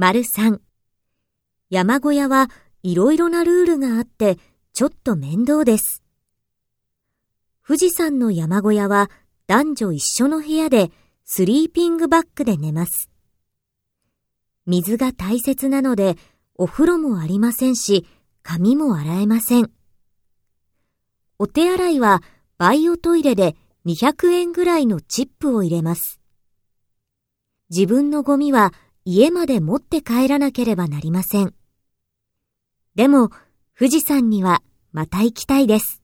丸三。山小屋はいろいろなルールがあってちょっと面倒です。富士山の山小屋は男女一緒の部屋でスリーピングバッグで寝ます。水が大切なのでお風呂もありませんし、髪も洗えません。お手洗いはバイオトイレで200円ぐらいのチップを入れます。自分のゴミは家まで持って帰らなければなりません。でも、富士山にはまた行きたいです。